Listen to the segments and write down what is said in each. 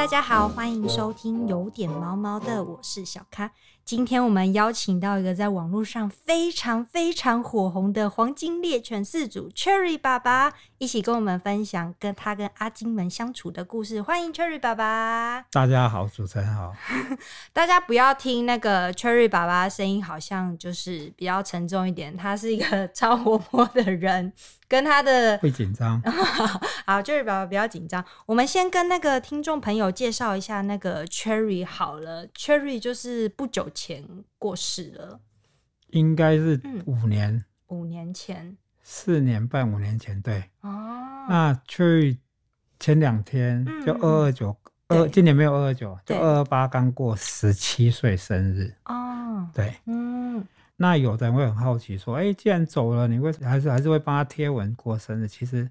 大家好，欢迎收听有点毛毛的，我是小咖。今天我们邀请到一个在网络上非常非常火红的黄金猎犬饲主 Cherry 爸爸，一起跟我们分享跟他跟阿金们相处的故事。欢迎 Cherry 爸爸。大家好，主持人好。大家不要听那个 Cherry 爸爸的声音，好像就是比较沉重一点。他是一个超活泼的人，跟他的会紧张。好爸爸不要紧张。我们先跟那个听众朋友介绍一下那个 Cherry 好了。Cherry 就是不久前过世了，应该是五年、嗯，五年前，四年半，五年前，对。哦，那 Cherry 前两天就二二九二，今年没有二二九，就二二八刚过十七岁生日。哦，对，嗯，那有的人会很好奇说，哎、欸，既然走了，你为什么还是还是会帮他贴文过生日？其实。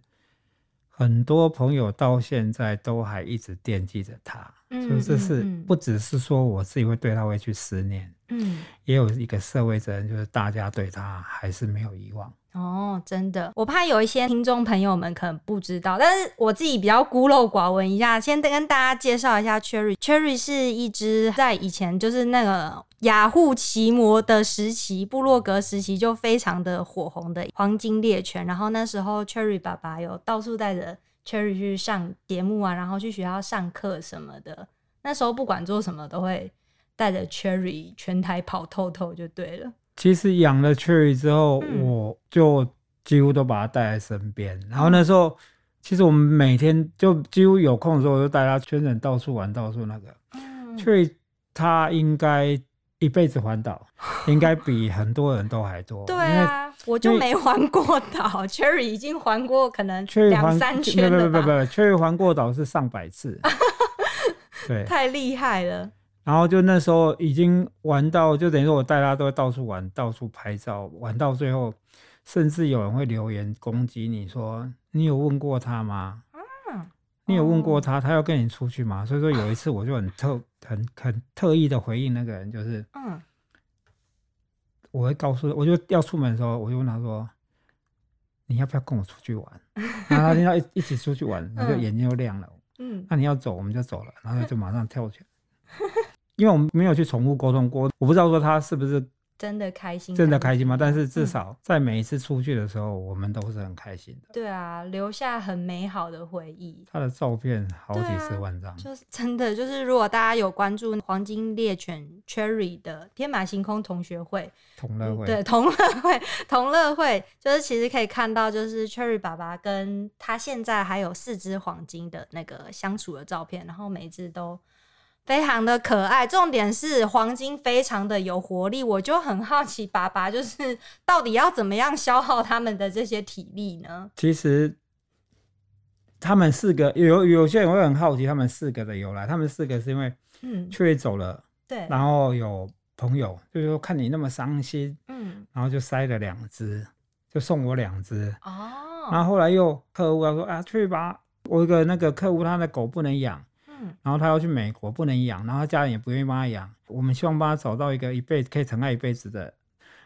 很多朋友到现在都还一直惦记着他，嗯、所以这是不只是说我自己会对他会去思念，嗯，也有一个社会责任，就是大家对他还是没有遗忘。哦，真的，我怕有一些听众朋友们可能不知道，但是我自己比较孤陋寡闻一下，先跟大家介绍一下 Cherry。Cherry 是一只在以前就是那个。雅虎奇摩的时期，部落格时期就非常的火红的黄金猎犬。然后那时候，Cherry 爸爸有到处带着 Cherry 去上节目啊，然后去学校上课什么的。那时候不管做什么，都会带着 Cherry 全台跑透透就对了。其实养了 Cherry 之后，嗯、我就几乎都把它带在身边。然后那时候，其实我们每天就几乎有空的时候，我就带它全程到处玩，到处那个。嗯、Cherry 它应该。一辈子环岛，应该比很多人都还多。对啊，我就没环过岛。Cherry 已经环过可能两三圈了吧？不不不不，Cherry 环过岛是上百次。对，太厉害了。然后就那时候已经玩到，就等于说我带他都会到处玩，到处拍照，玩到最后，甚至有人会留言攻击你说：“你有问过他吗？”嗯，你有问过他，他要跟你出去吗？所以说有一次我就很特。很很特意的回应那个人，就是，嗯，我会告诉，我就要出门的时候，我就问他说，你要不要跟我出去玩？然后他听到一一起出去玩，他就眼睛又亮了，嗯，那你要走，我们就走了，然后就马上跳起来，因为我们没有去宠物沟通过，我不知道说他是不是。真的开心，真的开心吗？但是至少在每一次出去的时候，嗯、我们都是很开心的。对啊，留下很美好的回忆。他的照片好几十万张，就是真的。就是如果大家有关注黄金猎犬 Cherry 的天马行空同学会、同乐会，对同乐会、同乐会，就是其实可以看到，就是 Cherry 爸爸跟他现在还有四只黄金的那个相处的照片，然后每一只都。非常的可爱，重点是黄金非常的有活力，我就很好奇，爸爸就是到底要怎么样消耗他们的这些体力呢？其实他们四个有有些人会很好奇，他们四个的由来。他们四个是因为嗯，Cherry 走了，对，然后有朋友就是说看你那么伤心，嗯，然后就塞了两只，就送我两只哦。然后后来又客户要说啊，Cherry 吧，我一个那个客户他的狗不能养。然后他要去美国，不能养，然后他家人也不愿意帮他养。我们希望帮他找到一个一辈子可以疼爱一辈子的。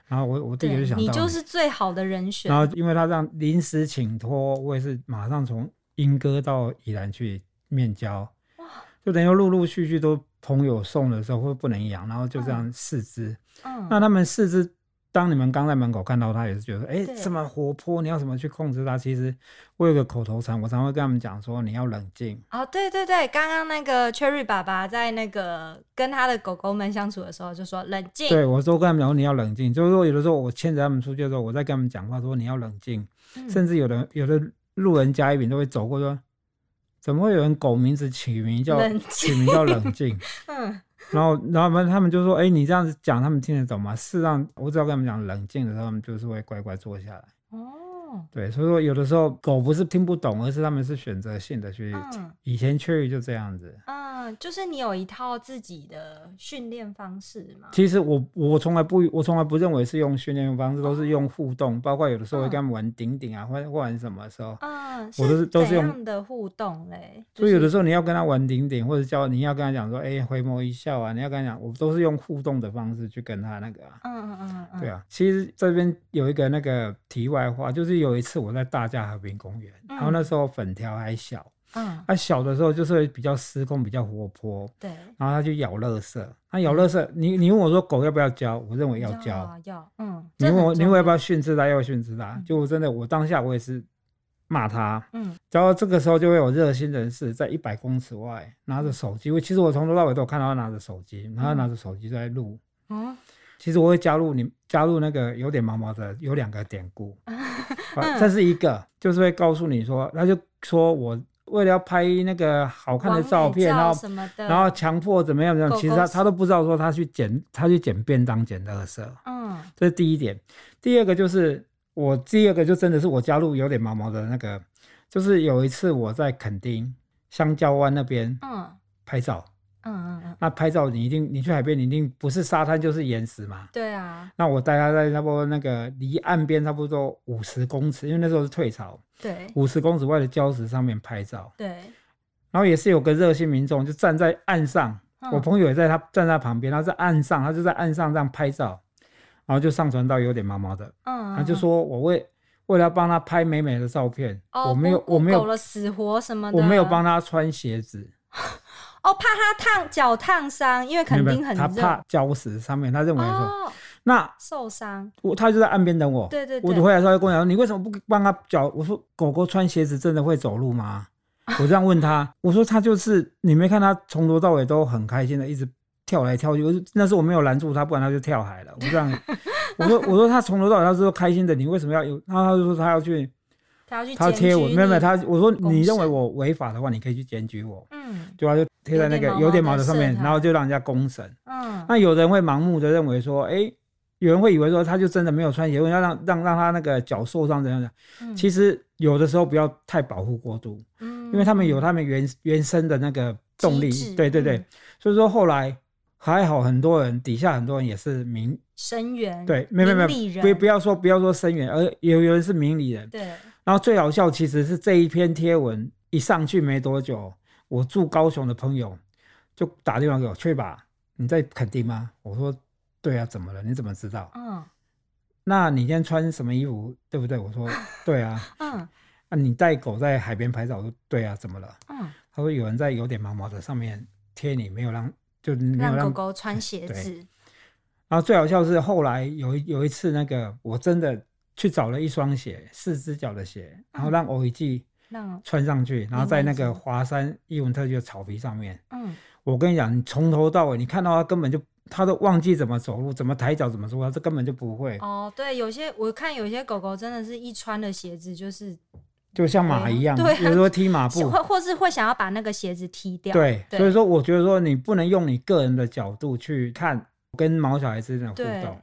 然后我我第一个就想到你，你就是最好的人选。然后因为他这样临时请托，我也是马上从英哥到宜兰去面交。哇！就等于陆陆续续都朋友送的时候会不能养，然后就这样四只。嗯。那他们四只。当你们刚在门口看到他，也是觉得，哎、欸，这么活泼，你要怎么去控制他？其实我有个口头禅，我常会跟他们讲说，你要冷静。哦，对对对，刚刚那个 Cherry 爸爸在那个跟他的狗狗们相处的时候，就说冷静。对，我说跟他们讲，你要冷静。就是说，有的时候我牵着他们出去的时候，我在跟他们讲话，说你要冷静。嗯、甚至有的有的路人甲乙丙都会走过说，怎么会有人狗名字起名叫起名叫冷静？嗯。然后，然后他们就说：“哎，你这样子讲，他们听得懂吗？”事实上，我只要跟他们讲冷静的时候，他们就是会乖乖坐下来。对，所以说有的时候狗不是听不懂，而是他们是选择性的去。嗯、以前 Cherry 就这样子。嗯，就是你有一套自己的训练方式吗？其实我我从来不我从来不认为是用训练方式，都是用互动，包括有的时候会跟他们玩顶顶啊，或、嗯、或玩什么时候，嗯，我都是都是用的互动嘞。所以有的时候你要跟他玩顶顶，或者叫你要跟他讲说，哎，回眸一笑啊，你要跟他讲，我都是用互动的方式去跟他那个、啊。嗯嗯嗯嗯，对啊。其实这边有一个那个题外话，就是。有一次我在大佳和平公园，然后那时候粉条还小，嗯，它小的时候就是比较失控，比较活泼。对。然后它就咬乐色，它咬乐色，你你问我说狗要不要教？我认为要教。要，要，嗯。你问我，你问我要不要训斥它？要训斥它。就真的，我当下我也是骂他。嗯。然后这个时候就会有热心人士在一百公尺外拿着手机，我其实我从头到尾都有看到他拿着手机，然后他拿着手机在录。嗯。其实我会加入你加入那个有点毛毛的，有两个典故。这是一个，就是会告诉你说，他就说我。为了要拍那个好看的照片，照然后然后强迫怎么样怎么样，其实他他都不知道说他去捡他去捡便当捡垃圾，嗯，这是第一点。第二个就是我第二个就真的是我加入有点毛毛的那个，就是有一次我在垦丁香蕉湾那边，嗯，拍照。嗯嗯嗯，那拍照你一定，你去海边你一定不是沙滩就是岩石嘛。对啊。那我带他在差不多那个离岸边差不多五十公尺，因为那时候是退潮。对。五十公尺外的礁石上面拍照。对。然后也是有个热心民众就站在岸上，嗯、我朋友也在他站在旁边，他在岸上，他就在岸上这样拍照，然后就上传到有点毛毛的。嗯，嗯。他就说我为为了要帮他拍美美的照片，哦、我没有我没有了死活什么的，我没有帮他穿鞋子。哦，怕他烫脚烫伤，因为肯定很热。他怕礁石上面，他认为说，哦、那受伤。我他就在岸边等我。对对对。我回来时候就跟我讲，你为什么不帮他脚？我说狗狗穿鞋子真的会走路吗？我这样问他，我说他就是你没看他从头到尾都很开心的一直跳来跳去。我说那是我没有拦住他，不然他就跳海了。我这样，我说我说他从头到尾他是说开心的，你为什么要有？然后他就说他要去。他贴我，没有没有他，我说你认为我违法的话，你可以去检举我。嗯，对啊，就贴在那个有点毛的上面，然后就让人家公审。嗯，那有人会盲目的认为说，哎，有人会以为说他就真的没有穿鞋，要让让让他那个脚受伤怎样的。其实有的时候不要太保护过度，嗯，因为他们有他们原原生的那个动力。对对对，所以说后来还好，很多人底下很多人也是名声援，对，没有没有，不不要说不要说声援，而有有人是明理人，对。然后最好笑，其实是这一篇贴文一上去没多久，我住高雄的朋友就打电话给我，去吧，你在垦丁吗？我说对啊，怎么了？你怎么知道？嗯，那你今天穿什么衣服？对不对？我说 对啊。嗯，那你带狗在海边拍照？我说对啊，怎么了？嗯，他说有人在有点毛毛的上面贴你，没有让就没有让，让狗狗穿鞋子。然后最好笑是后来有有一次那个我真的。去找了一双鞋，四只脚的鞋，然后让欧一季穿上去，嗯、然后在那个华山伊文特区的草皮上面。嗯，我跟你讲，你从头到尾，你看到他根本就，他都忘记怎么走路，怎么抬脚，怎么说话，这根本就不会。哦，对，有些我看有些狗狗真的是一穿了鞋子就是，就像马一样，对，有时候踢马步，或或是会想要把那个鞋子踢掉。对，对所以说我觉得说你不能用你个人的角度去看跟毛小孩之间的互动。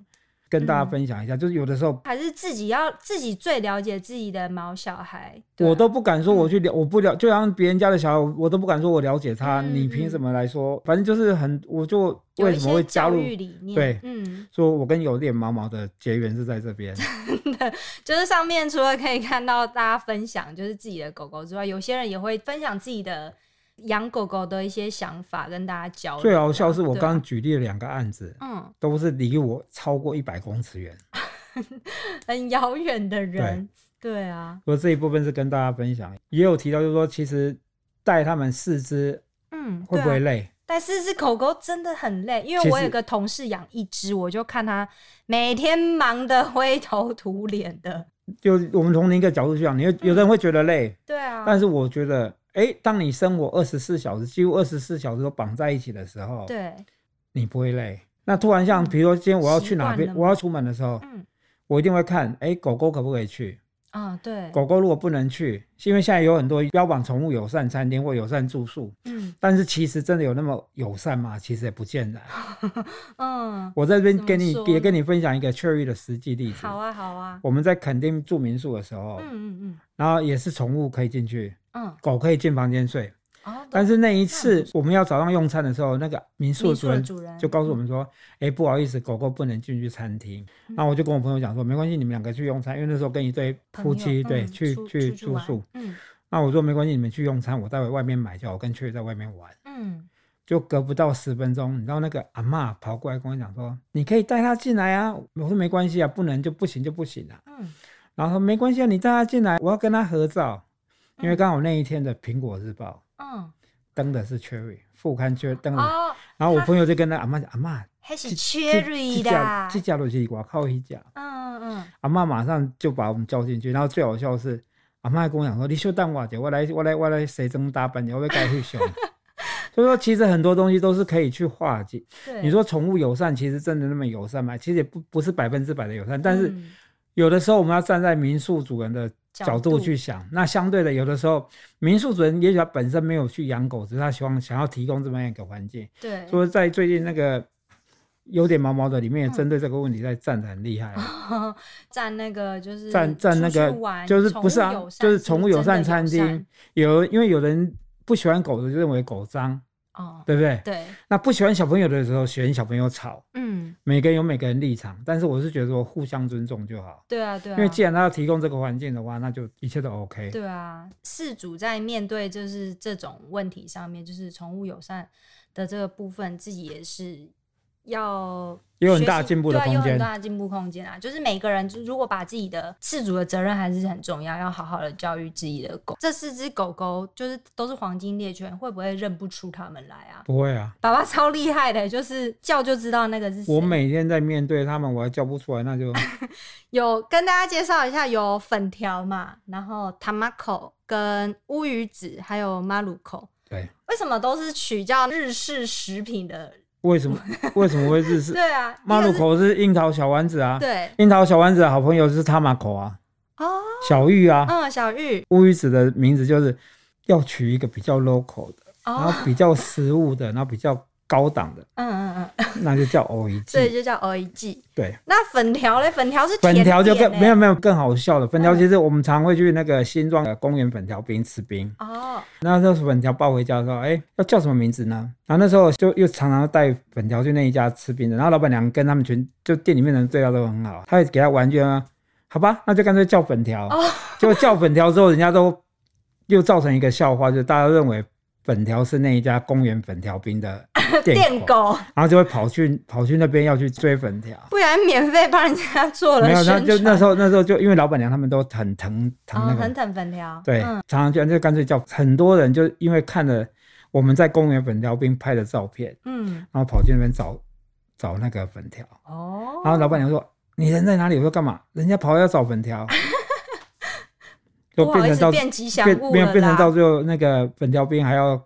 跟大家分享一下，嗯、就是有的时候还是自己要自己最了解自己的毛小孩。我都不敢说我去了，嗯、我不了，就像别人家的小孩，我都不敢说我了解他。嗯、你凭什么来说？嗯、反正就是很，我就为什么会加入？对，嗯，说我跟有点毛毛的结缘是在这边。真的，就是上面除了可以看到大家分享就是自己的狗狗之外，有些人也会分享自己的。养狗狗的一些想法跟大家交流。最好笑是我刚刚举例了两个案子，嗯，都是离我超过一百公尺远，很遥远的人。对，对啊。所以这一部分是跟大家分享，也有提到就是说，其实带他们四只，嗯，会不会累？带四只狗狗真的很累，因为我有个同事养一只，我就看他每天忙得灰头土脸的。就我们从另一个角度去讲，你有有人会觉得累，对啊，但是我觉得。哎，当你生活二十四小时，几乎二十四小时都绑在一起的时候，对，你不会累。那突然像，比如说今天我要去哪边，我要出门的时候，嗯，我一定会看，哎，狗狗可不可以去？啊，对，狗狗如果不能去，是因为现在有很多标榜宠物友善餐厅或友善住宿，嗯，但是其实真的有那么友善吗？其实也不见得。嗯，我在这边跟你也跟你分享一个 Cherry 的实际例子。好啊，好啊。我们在垦丁住民宿的时候，嗯嗯嗯，然后也是宠物可以进去。嗯，狗可以进房间睡，哦、但是那一次我们要早上用餐的时候，那个民宿的主人就告诉我们说：“哎、不好意思，狗狗不能进去餐厅。嗯”然后我就跟我朋友讲说：“没关系，你们两个去用餐，因为那时候跟一对夫妻对、嗯、去去住宿。嗯，那我说没关系，你们去用餐，我待会外面买，叫我跟雀在外面玩。嗯，就隔不到十分钟，你知道那个阿嬷跑过来跟我讲说：“你可以带它进来啊。”我说：“没关系啊，不能就不行就不行了。”嗯，然后说：“没关系啊，你带它进来，我要跟它合照。”因为刚好那一天的《苹果日报》嗯登的是 Cherry 副刊，Cherry 登了。哦，然后我朋友就跟他阿妈讲：“阿妈，还是 Cherry 的，这家都是我靠一家。”嗯嗯，阿妈马上就把我们叫进去。然后最好笑的是，阿妈还跟我讲说：“你稍等我一下，我来我来我来西装打扮，我要改去熊。”所以说，其实很多东西都是可以去化解。对，你说宠物友善，其实真的那么友善吗？其实也不不是百分之百的友善，但是。嗯有的时候我们要站在民宿主人的角度去想，那相对的，有的时候民宿主人也许他本身没有去养狗，只是他希望想要提供这么样一个环境。对，所以在最近那个有点毛毛的里面，也针对这个问题在站得很厉害，站那个就是站站那个就是不是啊，就是宠物友善餐厅。有因为有人不喜欢狗的，就认为狗脏。哦，对不对？对，那不喜欢小朋友的时候，嫌小朋友吵。嗯，每个人有每个人立场，但是我是觉得说互相尊重就好。对啊，对啊。因为既然他要提供这个环境的话，那就一切都 OK。对啊，事主在面对就是这种问题上面，就是宠物友善的这个部分，自己也是要。有很大进步的空间，有很大的进步空间啊！就是每个人，如果把自己的饲主的责任还是很重要，要好好的教育自己的狗。这四只狗狗就是都是黄金猎犬，会不会认不出它们来啊？不会啊，爸爸超厉害的，就是叫就知道那个是谁。我每天在面对他们，我还叫不出来，那就 有跟大家介绍一下，有粉条嘛，然后 Tamako 跟乌鱼子，还有马鲁口。对，为什么都是取叫日式食品的？为什么为什么会日式？对啊，马路口是樱桃小丸子啊。对，樱桃小丸子的好朋友是他马口啊。哦，小玉啊。嗯，小玉。乌鱼子的名字就是要取一个比较 local 的，然后比较实物的，然后比较高档的。嗯嗯嗯，那就叫 欧一季。对，就叫欧一季。对。那粉条嘞？粉条是粉条就更没有没有更好笑的。粉条其实我们常会去那个新庄的公园粉条冰吃冰。哦。那时候粉条抱回家的时候，哎、欸，要叫什么名字呢？然后那时候就又常常带粉条去那一家吃冰的，然后老板娘跟他们全就店里面的人对他都很好，他会给他玩具啊，好吧，那就干脆叫粉条。哦。结果叫粉条之后，人家都又造成一个笑话，就是大家认为粉条是那一家公园粉条兵的 店狗，然后就会跑去跑去那边要去追粉条，不然免费帮人家做了。没有，那就那时候那时候就因为老板娘他们都很疼疼那个，很疼粉条。对，常常就就干脆叫很多人，就因为看了我们在公园粉条冰拍的照片，嗯，然后跑去那边找找那个粉条。哦，然后老板娘说：“你人在哪里？”我说：“干嘛？人家跑要找粉条。” 就变成到变变变成到最后那个粉条兵还要。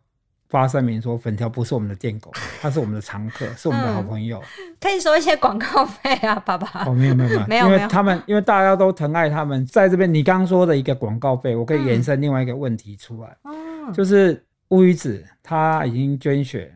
发声明说粉条不是我们的店狗，它是我们的常客，是我们的好朋友。嗯、可以收一些广告费啊，爸爸。哦，没有没有没有，没有，因为他们因为大家都疼爱他们，在这边你刚刚说的一个广告费，我可以延伸另外一个问题出来，嗯、就是乌鱼子他已经捐血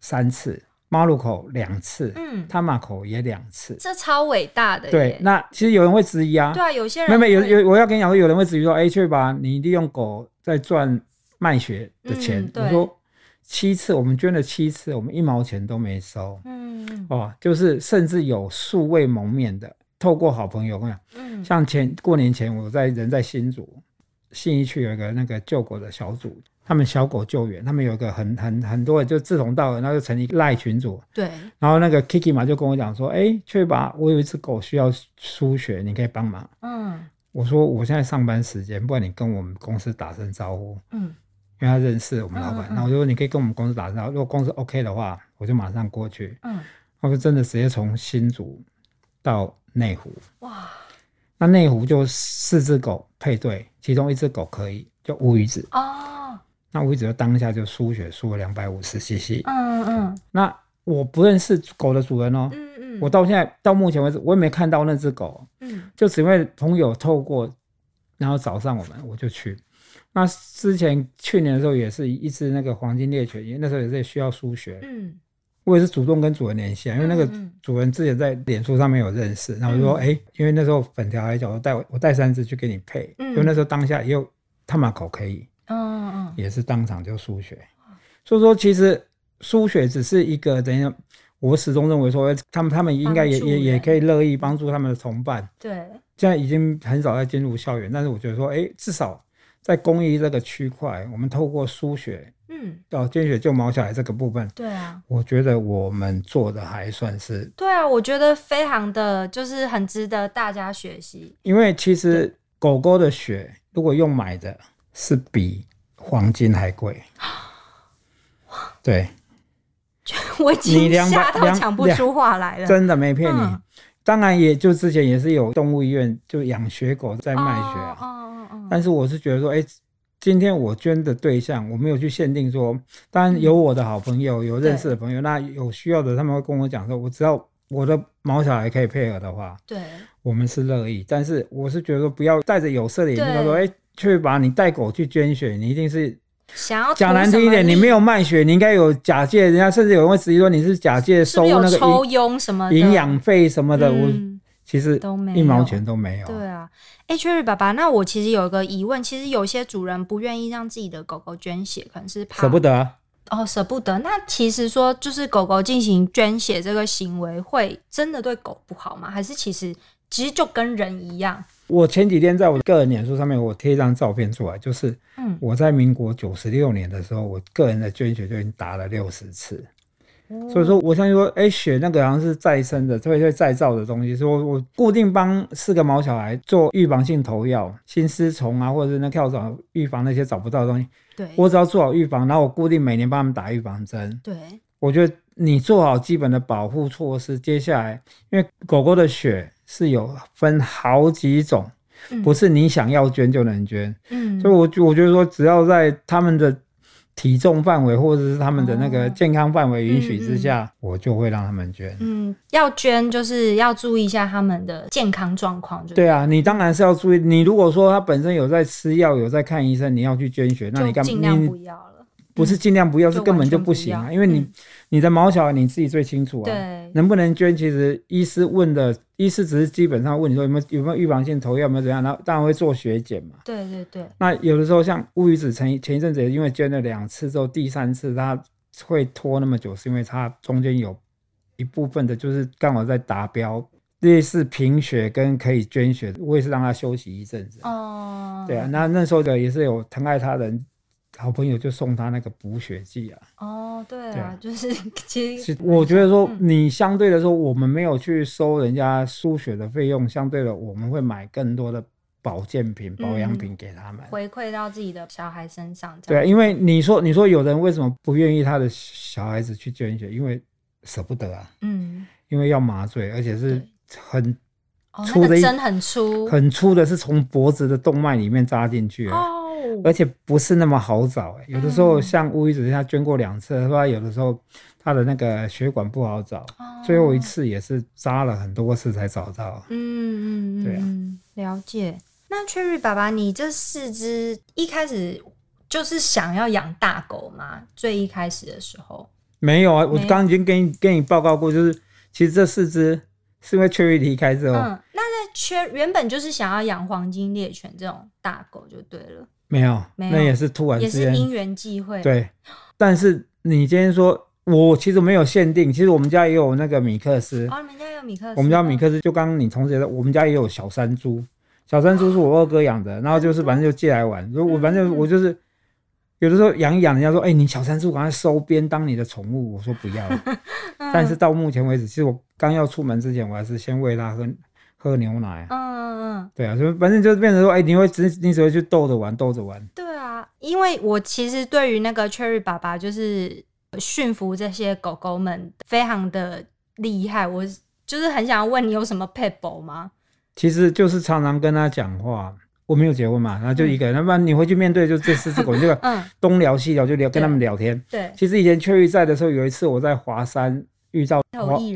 三次，马路口两次，嗯，他马口也两次，这超伟大的。对，那其实有人会质疑啊，对啊，有些人没有有有，我要跟你讲说，有人会质疑说，哎，去吧，你利用狗在赚卖血的钱，我、嗯、说。七次，我们捐了七次，我们一毛钱都没收。嗯，哦，就是甚至有素未谋面的，透过好朋友，我讲，嗯，像前过年前，我在人在新竹信义区有一个那个救狗的小组，他们小狗救援，他们有一个很很很多人就志同道合，然后就成立赖群组。对，然后那个 Kiki 嘛就跟我讲说，哎，去吧，我有一只狗需要输血，你可以帮忙。嗯，我说我现在上班时间，不然你跟我们公司打声招呼。嗯。因为他认识我们老板，然后我就说你可以跟我们公司打声招呼，如果公司 OK 的话，我就马上过去。嗯，我就真的直接从新竹到内湖。哇，那内湖就四只狗配对，其中一只狗可以，就乌鱼子。哦，那乌鱼子就当下就输血输了两百五十 CC。嗯嗯，那我不认识狗的主人哦。嗯嗯，我到现在到目前为止，我也没看到那只狗。嗯，就只因为朋友透过，然后找上我们，我就去。那之前去年的时候也是一只那个黄金猎犬，因为那时候也是需要输血。嗯，我也是主动跟主人联系，因为那个主人之前在脸书上面有认识，然后就说，哎、因为那时候粉条还讲我带我带三只去给你配，嗯、因为那时候当下也有他马口可以，也是当场就输血。所以说，其实输血只是一个等于我始终认为说，他们他们应该也也也可以乐意帮助他们的同伴。对，现在已经很少在进入校园，但是我觉得说，哎、欸，至少。在公益这个区块，我们透过输血，嗯，到捐血救毛小孩这个部分，对啊，我觉得我们做的还算是，对啊，我觉得非常的就是很值得大家学习。因为其实狗狗的血如果用买的，是比黄金还贵。对，我已经吓到讲不出话来了。真的没骗你，嗯、当然也就之前也是有动物医院就养血狗在卖血啊。哦哦哦、但是我是觉得说，哎、欸，今天我捐的对象我没有去限定说，当然有我的好朋友，有认识的朋友，那有需要的他们会跟我讲说，我只要我的毛小孩可以配合的话，对，我们是乐意。但是我是觉得说，不要带着有色的眼镜说，哎对，去、欸、把你带狗去捐血，你一定是。想要讲难听一点，你没有卖血，你应该有假借人家，甚至有人会质疑说你是假借收那个抽佣什么营养费什么的。我其实都没一毛钱都没有。对啊，哎，Cherry 爸爸，那我其实有一个疑问，其实有些主人不愿意让自己的狗狗捐血，可能是怕舍不得啊。哦，舍不得。那其实说就是狗狗进行捐血这个行为，会真的对狗不好吗？还是其实其实就跟人一样？我前几天在我个人脸书上面，我贴一张照片出来，就是我在民国九十六年的时候，我个人的捐血就已经打了六十次，所以说我相信说，哎，血那个好像是再生的，会会再造的东西，所以我我固定帮四个毛小孩做预防性投药，心丝虫啊，或者是那跳蚤预防那些找不到的东西，对，我只要做好预防，然后我固定每年帮他们打预防针，对，我觉得你做好基本的保护措施，接下来因为狗狗的血。是有分好几种，不是你想要捐就能捐。嗯，所以我我觉得说，只要在他们的体重范围或者是他们的那个健康范围允许之下，我就会让他们捐。嗯，要捐就是要注意一下他们的健康状况。对啊，你当然是要注意。你如果说他本身有在吃药，有在看医生，你要去捐血，那你干嘛？尽量不要了。不是尽量不要，嗯、是根本就不行啊！因为你、嗯、你的毛小孩你自己最清楚啊。对，能不能捐？其实医师问的，医师只是基本上问你说有没有有没有预防性投药，有没有怎样，然后当然会做血检嘛。对对对。那有的时候像乌鱼子前前一阵子也因为捐了两次之后，第三次他会拖那么久，是因为他中间有一部分的就是刚好在达标，类似贫血跟可以捐血，我也是让他休息一阵子。哦。对啊，那那时候的也是有疼爱他人。好朋友就送他那个补血剂啊。哦，对啊，对啊，就是 其实我觉得说，你相对的说，我们没有去收人家输血的费用，相对的我们会买更多的保健品、保养品给他们，回馈到自己的小孩身上。对啊，因为你说你说有人为什么不愿意他的小孩子去捐血？因为舍不得啊。嗯。因为要麻醉，而且是很粗的针，很粗，很粗的，是从脖子的动脉里面扎进去。哦。而且不是那么好找有的时候像乌鱼子他捐过两次，说、嗯、有的时候他的那个血管不好找，哦、最后一次也是扎了很多次才找到。嗯嗯，对啊，了解。那 Cherry 爸爸，你这四只一开始就是想要养大狗吗？最一开始的时候没有啊，我刚刚已经跟你跟你报告过，就是其实这四只是因为 Cherry 离开之后，嗯，那在 Cherry 原本就是想要养黄金猎犬这种大狗就对了。没有，那也是突然之间，也是因缘际会。对，但是你今天说，我其实没有限定，其实我们家也有那个米克斯。哦，你们家有米克斯？我们家米克斯，就刚刚你同学的，我们家也有小山猪。小山猪是我二哥养的，然后就是反正就借来玩。如果我反正我就是有的时候养一养，人家说，哎，你小山猪赶快收编当你的宠物，我说不要。但是到目前为止，其实我刚要出门之前，我还是先喂它喝喝牛奶。嗯。嗯嗯，对啊，就反正就是变成说，哎、欸，你会只你只会去逗着玩，逗着玩。对啊，因为我其实对于那个 Cherry 爸爸就是驯服这些狗狗们非常的厉害，我就是很想要问你有什么撇步吗？其实就是常常跟他讲话，我没有结婚嘛，然后就一个人，要不然你回去面对就这四只狗，这个东聊西聊就聊，跟他们聊天。对，对其实以前 Cherry 在的时候，有一次我在华山。遇到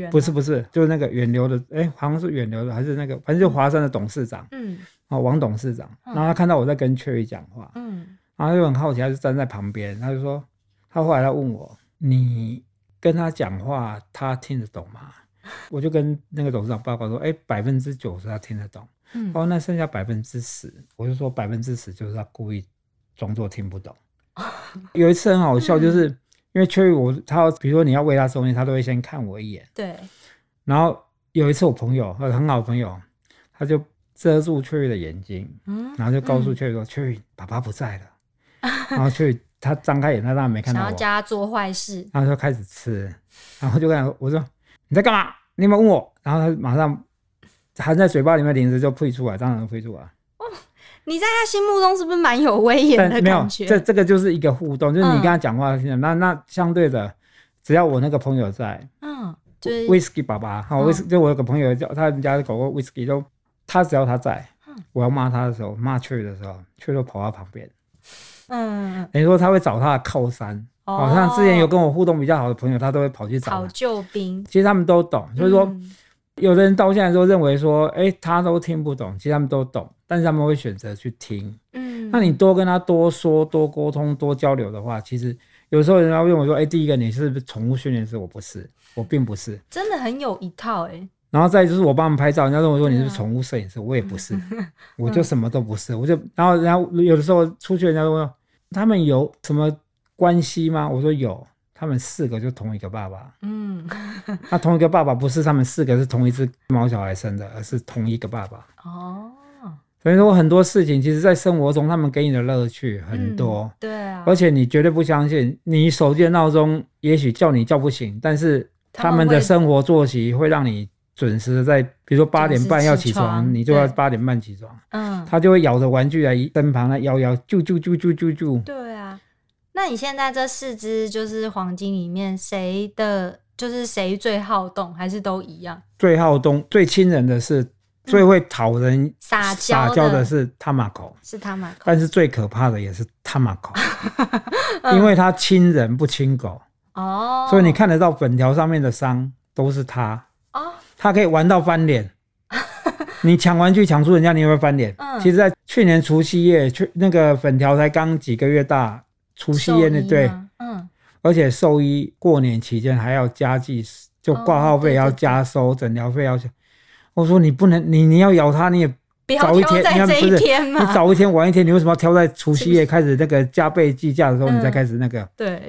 不是不是，就是那个远流的，哎、欸，好像是远流的，还是那个，反正就华山的董事长，嗯，哦，王董事长，然后他看到我在跟 Cherry 讲话，嗯，然后他就很好奇，他就站在旁边，他就说，他后来他问我，你跟他讲话，他听得懂吗？我就跟那个董事长报告说，哎、欸，百分之九十他听得懂，嗯，哦，那剩下百分之十，我就说百分之十就是他故意装作听不懂。有一次很好笑，就是。嗯因为 Cherry 我他比如说你要喂他吃东西，他都会先看我一眼。对。然后有一次我朋友呃很好的朋友，他就遮住 Cherry 的眼睛，嗯，然后就告诉 Cherry 说：“Cherry，爸爸不在了。”然后 Cherry 他张开眼，他当然没看到我。想要叫他做坏事。然后就开始吃，然后就跟他说：“我说你在干嘛？你有没有问我？”然后他马上含在嘴巴里面的零食就吐出来，当然吐出来。你在他心目中是不是蛮有威严的感觉？没有，这这个就是一个互动，就是你跟他讲话，嗯、那那相对的，只要我那个朋友在，嗯，就是 Whisky 爸爸，好，Whisky、嗯、就我有个朋友叫他们家的狗狗 Whisky，都他只要他在，嗯、我要骂他的时候，骂 Cherry 的时候，Cherry 都跑到旁边，嗯，等于说他会找他的靠山。好像之前有跟我互动比较好的朋友，他都会跑去找救兵。其实他们都懂，就是说，嗯、有的人到现在都认为说，哎、欸，他都听不懂，其实他们都懂，但是他们会选择去听。嗯，那你多跟他多说、多沟通、多交流的话，其实有时候人家问我说，哎、欸，第一个你是不是宠物训练师？我不是，我并不是。真的很有一套哎、欸。然后再就是我帮他们拍照，人家问我说你是不是宠物摄影师？我也不是，我就什么都不是，我就然后然后有的时候出去，人家问我他们有什么关系吗？我说有。他们四个就同一个爸爸，嗯，那同一个爸爸不是他们四个是同一只毛小孩生的，而是同一个爸爸。哦，所以说很多事情，其实，在生活中他们给你的乐趣很多，嗯、对啊，而且你绝对不相信，你手机的闹钟也许叫你叫不醒，但是他们的生活作息会让你准时的在，比如说八点半要起床，起床你就要八点半起床，嗯，他就会咬着玩具来身旁来摇摇，啾啾啾啾啾。啾，对啊。那你现在这四只就是黄金里面谁的，就是谁最好动，还是都一样？最好动、最亲人的是，最会讨人撒娇的。是汤马口，是汤马口。但是最可怕的也是汤马口，因为他亲人不亲狗。哦，所以你看得到粉条上面的伤都是他。哦，他可以玩到翻脸。你抢玩具抢出人家，你有没有翻脸？嗯，其实，在去年除夕夜，去那个粉条才刚几个月大。除夕夜那对，嗯，而且兽医过年期间还要加计，就挂号费要加收，诊疗费要。我说你不能，你你要咬它，你也早一天，你看不是，你早一天晚一天，你为什么要挑在除夕夜开始那个加倍计价的时候，你再开始那个？对。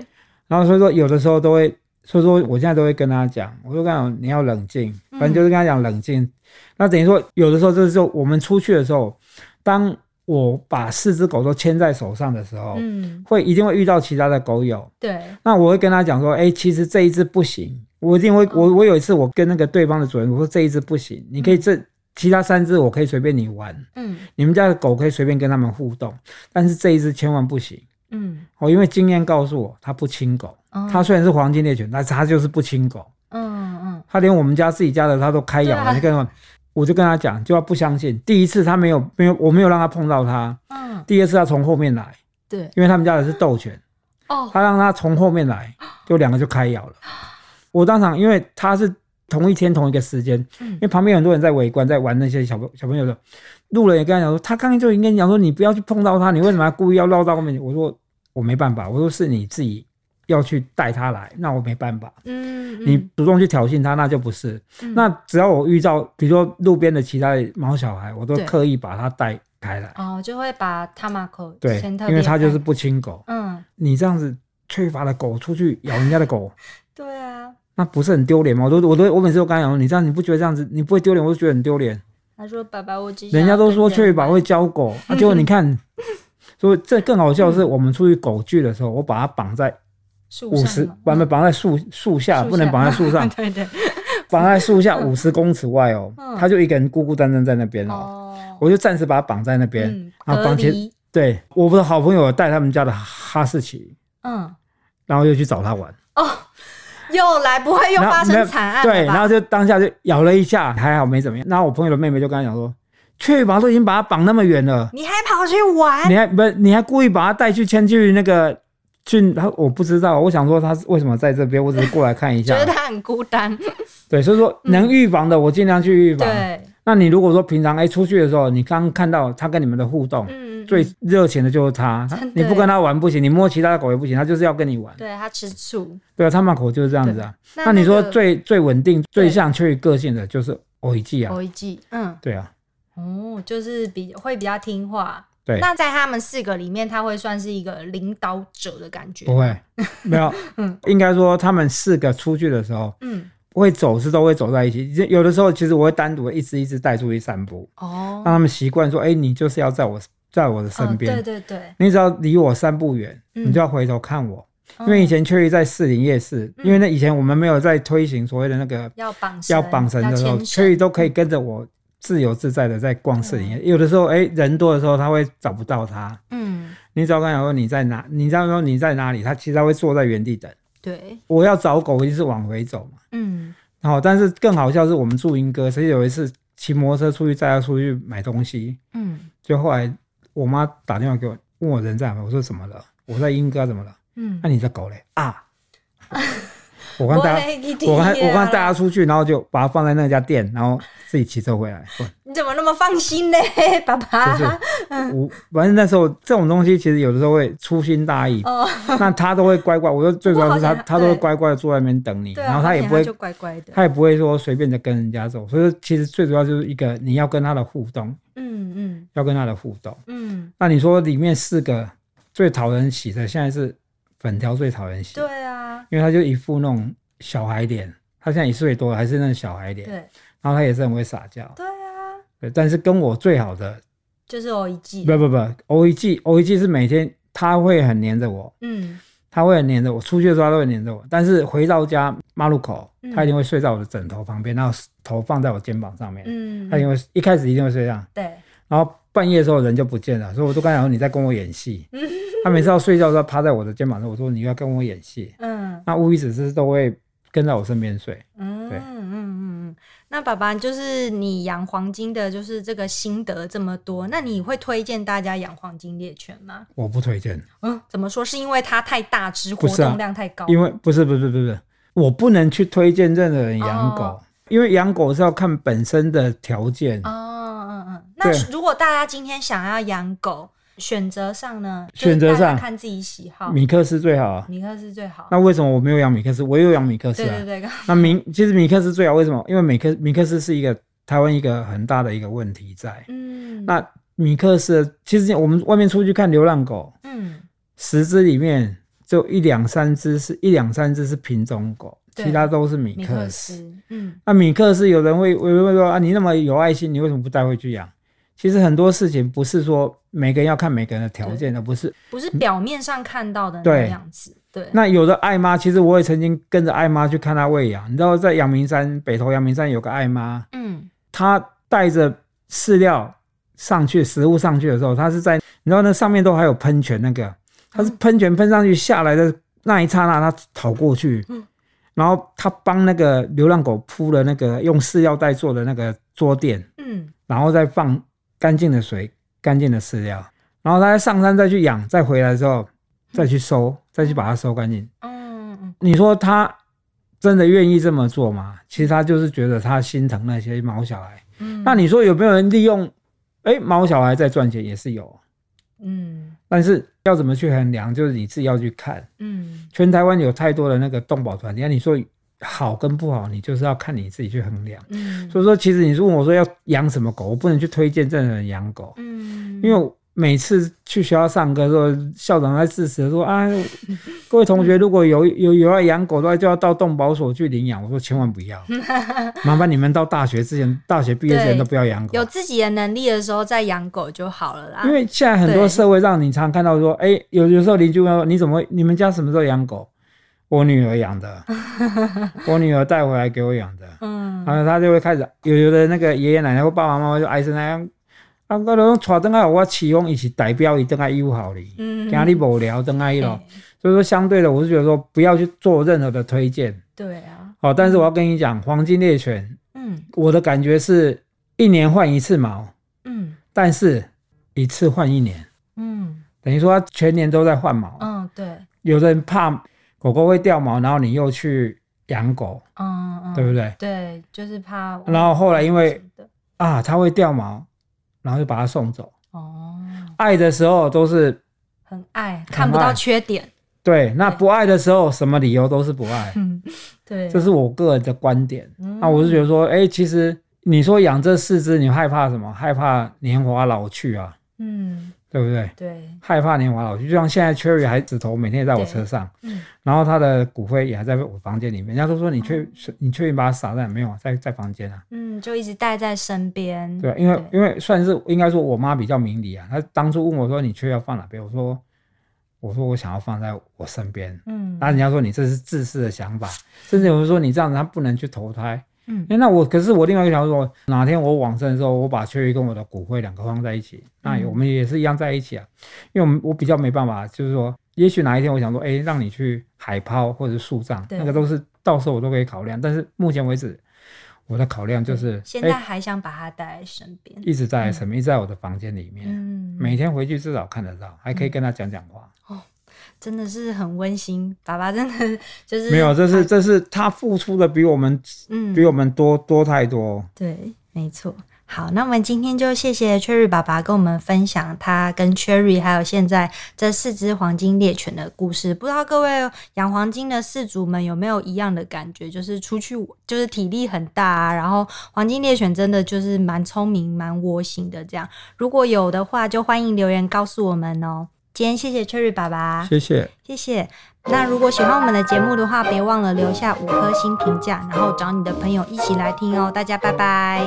然后所以说有的时候都会，所以说我现在都会跟他讲，我说刚好你要冷静，反正就是跟他讲冷静。那等于说有的时候就是说我们出去的时候，当。我把四只狗都牵在手上的时候，嗯，会一定会遇到其他的狗友，对。那我会跟他讲说，哎、欸，其实这一只不行，我一定会，我我有一次我跟那个对方的主人我说这一只不行，你可以这其他三只我可以随便你玩，嗯，你们家的狗可以随便跟他们互动，但是这一只千万不行，嗯，我因为经验告诉我，它不亲狗，它虽然是黄金猎犬，但是它就是不亲狗，嗯嗯，它连我们家自己家的它都开咬了。我就跟他讲，就要不相信。第一次他没有没有，我没有让他碰到他。嗯。第二次他从后面来。对。因为他们家的是斗犬。哦。他让他从后面来，就两个就开咬了。我当场，因为他是同一天同一个时间，因为旁边很多人在围观，在玩那些小朋小朋友的路人也跟他讲说，他刚刚就应该讲说，你不要去碰到他，你为什么要故意要绕到后面？我说我没办法，我说是你自己。要去带他来，那我没办法。嗯，嗯，你主动去挑衅他，那就不是。嗯、那只要我遇到，比如说路边的其他的毛小孩，我都刻意把他带开来。哦，就会把他马口对，因为他就是不亲狗。嗯，你这样子缺乏了狗出去咬人家的狗，对啊，那不是很丢脸吗？我都我都我每次都跟他讲，你这样你不觉得这样子你不会丢脸，我就觉得很丢脸。他说：“爸爸，我人家都说缺乏会教狗，啊，结果你看，所以这更好笑的是，我们出去狗聚的时候，我把它绑在。”五十，把它绑在树树下，不能绑在树上。对对，绑在树下五十公尺外哦，他就一个人孤孤单单在那边哦。我就暂时把它绑在那边，然后绑起。对，我的好朋友带他们家的哈士奇，嗯，然后又去找他玩。哦，又来，不会又发生惨案？对，然后就当下就咬了一下，还好没怎么样。然后我朋友的妹妹就跟他讲说：“去吧，都已经把他绑那么远了，你还跑去玩？你还不？你还故意把他带去牵去那个？”去他我不知道，我想说他为什么在这边，我只是过来看一下。觉得他很孤单。对，所以说能预防的我尽量去预防。对。那你如果说平常哎出去的时候，你刚看到他跟你们的互动，嗯，最热情的就是他，你不跟他玩不行，你摸其他的狗也不行，他就是要跟你玩。对，他吃醋。对啊，他们狗就是这样子啊。那你说最最稳定、最像去个性的就是欧一季啊。欧一季，嗯，对啊。哦，就是比会比较听话。对，那在他们四个里面，他会算是一个领导者的感觉？不会，没有，嗯，应该说他们四个出去的时候，嗯，会走是都会走在一起。有的时候，其实我会单独一只一只带出去散步，哦，让他们习惯说，哎、欸，你就是要在我在我的身边、哦，对对对，你只要离我三步远，你就要回头看我，嗯、因为以前确实在士林夜市，嗯、因为那以前我们没有在推行所谓的那个要绑要绑绳的时候，确实都可以跟着我。自由自在的在逛士林夜。有的时候，哎、欸，人多的时候，他会找不到他。嗯，你只要跟他说你在哪，你只要说你在哪里，他其实他会坐在原地等。对，我要找狗，一定是往回走嘛。嗯，然后但是更好笑是我们住英哥，所以有一次骑摩托车出去载他出去买东西。嗯，就后来我妈打电话给我，问我人在哪，我说怎么了？我在英哥怎么了？嗯，那、啊、你在搞嘞？啊。我刚带我刚我刚带他出去，然后就把他放在那家店，然后自己骑车回来。你怎么那么放心呢，爸爸？就是我反正那时候这种东西，其实有的时候会粗心大意。哦，那他都会乖乖。我说最主要是他，他都会乖乖的坐在那边等你，然后他也不会就乖乖的，他也不会说随便的跟人家走。所以其实最主要就是一个你要跟他的互动。嗯嗯，要跟他的互动。嗯，那你说里面四个最讨人喜的，现在是粉条最讨人喜。对啊。因为他就一副那种小孩脸，他现在一岁多了，还是那种小孩脸。对，然后他也是很会撒娇。对啊。对，但是跟我最好的就是欧一季。不不不，欧一季，欧一季是每天他会很黏着我。嗯。他会很黏着我，出去的时候他都会黏着我，但是回到家马路口，他一定会睡在我的枕头旁边，然后头放在我肩膀上面。嗯。他因为一开始一定会睡这样。对。然后半夜的时候人就不见了，所以我都刚才说你在跟我演戏。嗯。他每次要睡觉的时候趴在我的肩膀上，我说你要跟我演戏。嗯，那乌鱼子是都会跟在我身边睡。嗯，对，嗯嗯嗯。那爸爸就是你养黄金的，就是这个心得这么多，那你会推荐大家养黄金猎犬吗？我不推荐。嗯，怎么说？是因为它太大只，活动量太高？因为不是不是不是不是，我不能去推荐任何人养狗，哦，因为养狗是要看本身的条件。哦嗯嗯。那如果大家今天想要养狗？选择上呢？选择上看自己喜好，米克斯最好啊。米克斯最好。那为什么我没有养米克斯？我有养米克斯啊。对对对。那米其实米克斯最好，为什么？因为米克米克斯是一个台湾一个很大的一个问题在。嗯。那米克斯其实我们外面出去看流浪狗，嗯，十只里面就一两三只是一两三只是品种狗，其他都是米克斯。米克斯。嗯。那米克斯有人会会会说啊，你那么有爱心，你为什么不带回去养？其实很多事情不是说每个人要看每个人的条件的，不是不是表面上看到的那样子。对，对，那有的爱妈，其实我也曾经跟着爱妈去看她喂养。你知道，在阳明山北头阳明山有个爱妈，嗯，她带着饲料上去，食物上去的时候，她是在你知道那上面都还有喷泉，那个她是喷泉喷上去下来的那一刹那，她跑过去，嗯，然后她帮那个流浪狗铺了那个用饲料袋做的那个桌垫，嗯，然后再放。干净的水，干净的饲料，然后他在上山再去养，再回来之后再去收，再去把它收干净。嗯嗯，你说他真的愿意这么做吗？其实他就是觉得他心疼那些毛小孩。嗯，那你说有没有人利用？哎，毛小孩在赚钱也是有。嗯，但是要怎么去衡量，就是你自己要去看。嗯，全台湾有太多的那个动保团体，你说。好跟不好，你就是要看你自己去衡量。嗯，所以说，其实你是问我说要养什么狗，我不能去推荐任何人养狗。嗯，因为每次去学校上课的时候，校长在致辞说啊，各位同学如果有有有要养狗的话，就要到动保所去领养。我说千万不要，麻烦你们到大学之前，大学毕业之前都不要养狗。有自己的能力的时候再养狗就好了啦。因为现在很多社会让你常常看到说，哎、欸，有有时候邻居问说你怎么你们家什么时候养狗？我女儿养的，我女儿带回来给我养的，嗯，然后他就会开始有有的那个爷爷奶奶或爸爸妈妈就唉声唉样，啊，个种带登来我启用一起代表一登来友好哩，嗯，家里无聊登来咯，所以说相对的，我是觉得说不要去做任何的推荐，对啊，好，但是我要跟你讲，黄金猎犬，嗯，我的感觉是一年换一次毛，嗯，但是一次换一年，嗯，等于说它全年都在换毛，嗯，对，有的人怕。狗狗会掉毛，然后你又去养狗，嗯，嗯，对不对？对，就是怕。然后后来因为啊，它会掉毛，然后就把它送走。哦，爱的时候都是很爱，看不到缺点。对，那不爱的时候，什么理由都是不爱。嗯，对，这是我个人的观点。那我是觉得说，哎，其实你说养这四只，你害怕什么？害怕年华老去啊？嗯。对不对？对，害怕年华老去，就像现在 Cherry 还指头每天也在我车上，嗯，然后他的骨灰也还在我房间里面。人家都说你确、嗯、你确定把它撒在没有在在房间啊？嗯，就一直带在身边。对，因为因为算是应该说我妈比较明理啊，她当初问我说你确要放哪边？我说我说我想要放在我身边。嗯，那人家说你这是自私的想法，甚至有人说你这样子他不能去投胎。嗯，哎，那我可是我另外一个条件说，哪天我往生的时候，我把 Cherry 跟我的骨灰两个放在一起，那我们也是一样在一起啊。因为我们我比较没办法，就是说，也许哪一天我想说，哎，让你去海抛或者树葬，那个都是到时候我都可以考量。但是目前为止，我的考量就是现在还想把它带在身边，一直在身边，一直在我的房间里面，嗯，每天回去至少看得到，还可以跟他讲讲话。哦。真的是很温馨，爸爸真的就是没有，这是这是他付出的比我们嗯比我们多多太多。对，没错。好，那我们今天就谢谢 Cherry 爸爸跟我们分享他跟 Cherry 还有现在这四只黄金猎犬的故事。不知道各位养黄金的饲主们有没有一样的感觉？就是出去就是体力很大啊，然后黄金猎犬真的就是蛮聪明、蛮窝心的这样。如果有的话，就欢迎留言告诉我们哦。今天谢谢 Cherry 爸爸，谢谢谢谢。那如果喜欢我们的节目的话，别忘了留下五颗星评价，然后找你的朋友一起来听哦。大家拜拜。